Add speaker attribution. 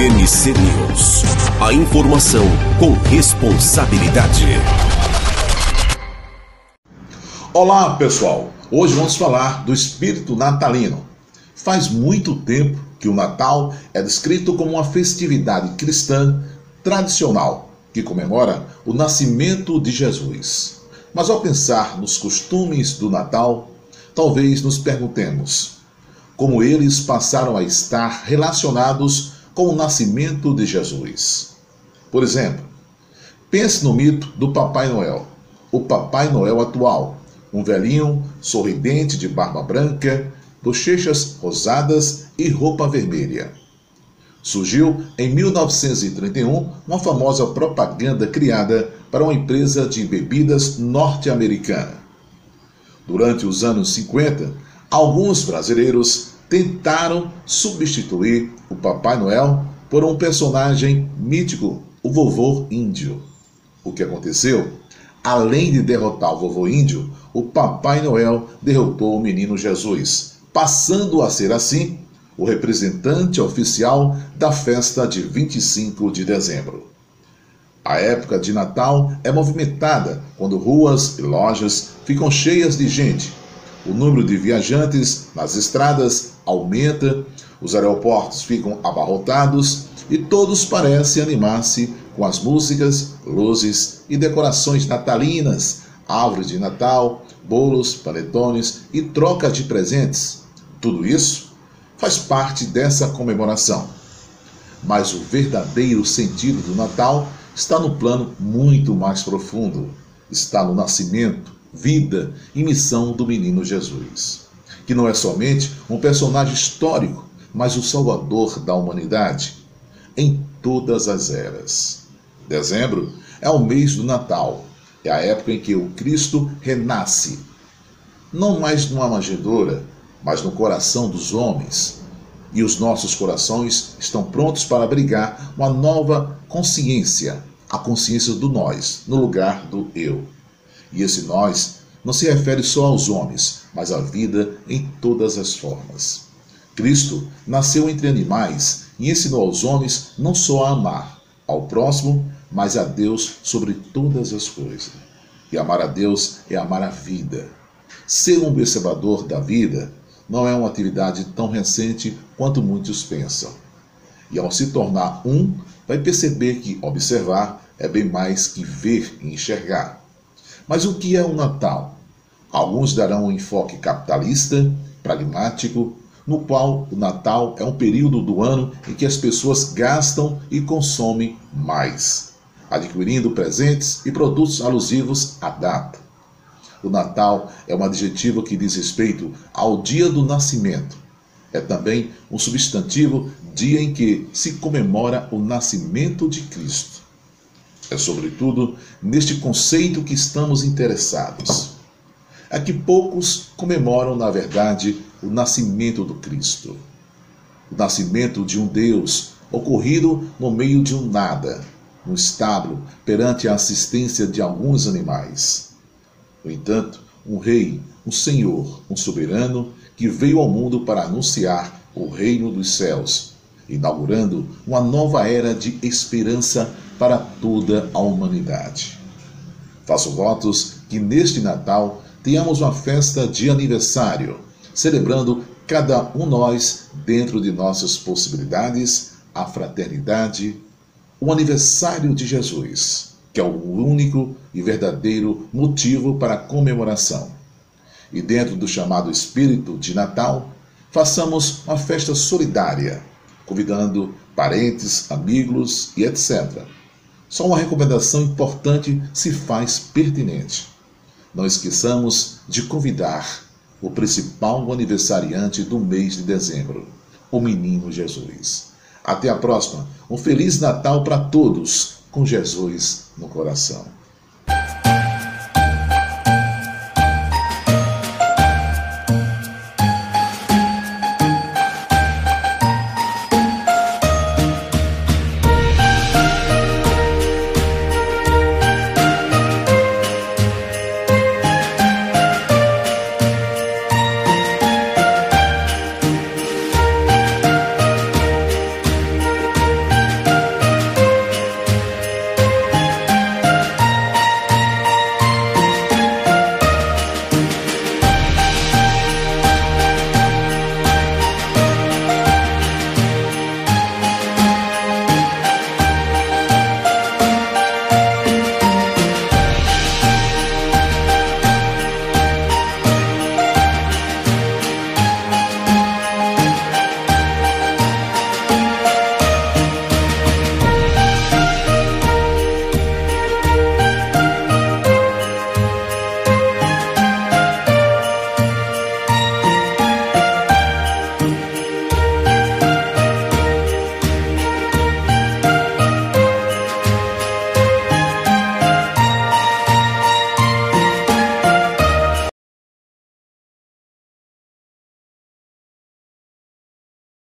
Speaker 1: MC News. A informação com responsabilidade.
Speaker 2: Olá, pessoal. Hoje vamos falar do espírito natalino. Faz muito tempo que o Natal é descrito como uma festividade cristã tradicional que comemora o nascimento de Jesus. Mas ao pensar nos costumes do Natal, talvez nos perguntemos como eles passaram a estar relacionados com o nascimento de Jesus. Por exemplo, pense no mito do Papai Noel, o Papai Noel atual, um velhinho sorridente de barba branca, bochechas rosadas e roupa vermelha. Surgiu em 1931 uma famosa propaganda criada para uma empresa de bebidas norte-americana. Durante os anos 50, alguns brasileiros tentaram substituir o Papai Noel por um personagem mítico, o vovô índio. O que aconteceu? Além de derrotar o vovô índio, o Papai Noel derrotou o menino Jesus, passando a ser assim o representante oficial da festa de 25 de dezembro. A época de Natal é movimentada quando ruas e lojas ficam cheias de gente. O número de viajantes nas estradas aumenta, os aeroportos ficam abarrotados e todos parecem animar-se com as músicas, luzes e decorações natalinas, árvores de Natal, bolos, panetones e troca de presentes. Tudo isso faz parte dessa comemoração. Mas o verdadeiro sentido do Natal está no plano muito mais profundo. Está no nascimento, vida e missão do menino Jesus, que não é somente um personagem histórico, mas o salvador da humanidade em todas as eras. Dezembro é o mês do Natal, é a época em que o Cristo renasce, não mais numa manjedoura, mas no coração dos homens. E os nossos corações estão prontos para abrigar uma nova consciência, a consciência do nós, no lugar do eu. E esse nós não se refere só aos homens, mas à vida em todas as formas. Cristo nasceu entre animais e ensinou aos homens não só a amar ao próximo, mas a Deus sobre todas as coisas. E amar a Deus é amar a vida. Ser um observador da vida não é uma atividade tão recente quanto muitos pensam. E ao se tornar um, vai perceber que observar é bem mais que ver e enxergar. Mas o que é o Natal? Alguns darão um enfoque capitalista, pragmático, no qual o Natal é um período do ano em que as pessoas gastam e consomem mais, adquirindo presentes e produtos alusivos à data. O Natal é um adjetivo que diz respeito ao dia do nascimento. É também um substantivo dia em que se comemora o nascimento de Cristo. É, sobretudo, neste conceito que estamos interessados. É que poucos comemoram, na verdade, o nascimento do Cristo. O nascimento de um Deus ocorrido no meio de um nada, no estábulo, perante a assistência de alguns animais. No entanto, um rei, um senhor, um soberano que veio ao mundo para anunciar o reino dos céus, inaugurando uma nova era de esperança para toda a humanidade. Faço votos que neste Natal tenhamos uma festa de aniversário, celebrando cada um nós dentro de nossas possibilidades, a fraternidade, o aniversário de Jesus que é o único e verdadeiro motivo para a comemoração. E dentro do chamado espírito de Natal, façamos uma festa solidária, convidando parentes, amigos e etc. Só uma recomendação importante se faz pertinente. Não esqueçamos de convidar o principal aniversariante do mês de dezembro, o menino Jesus. Até a próxima. Um feliz Natal para todos com Jesus no coração.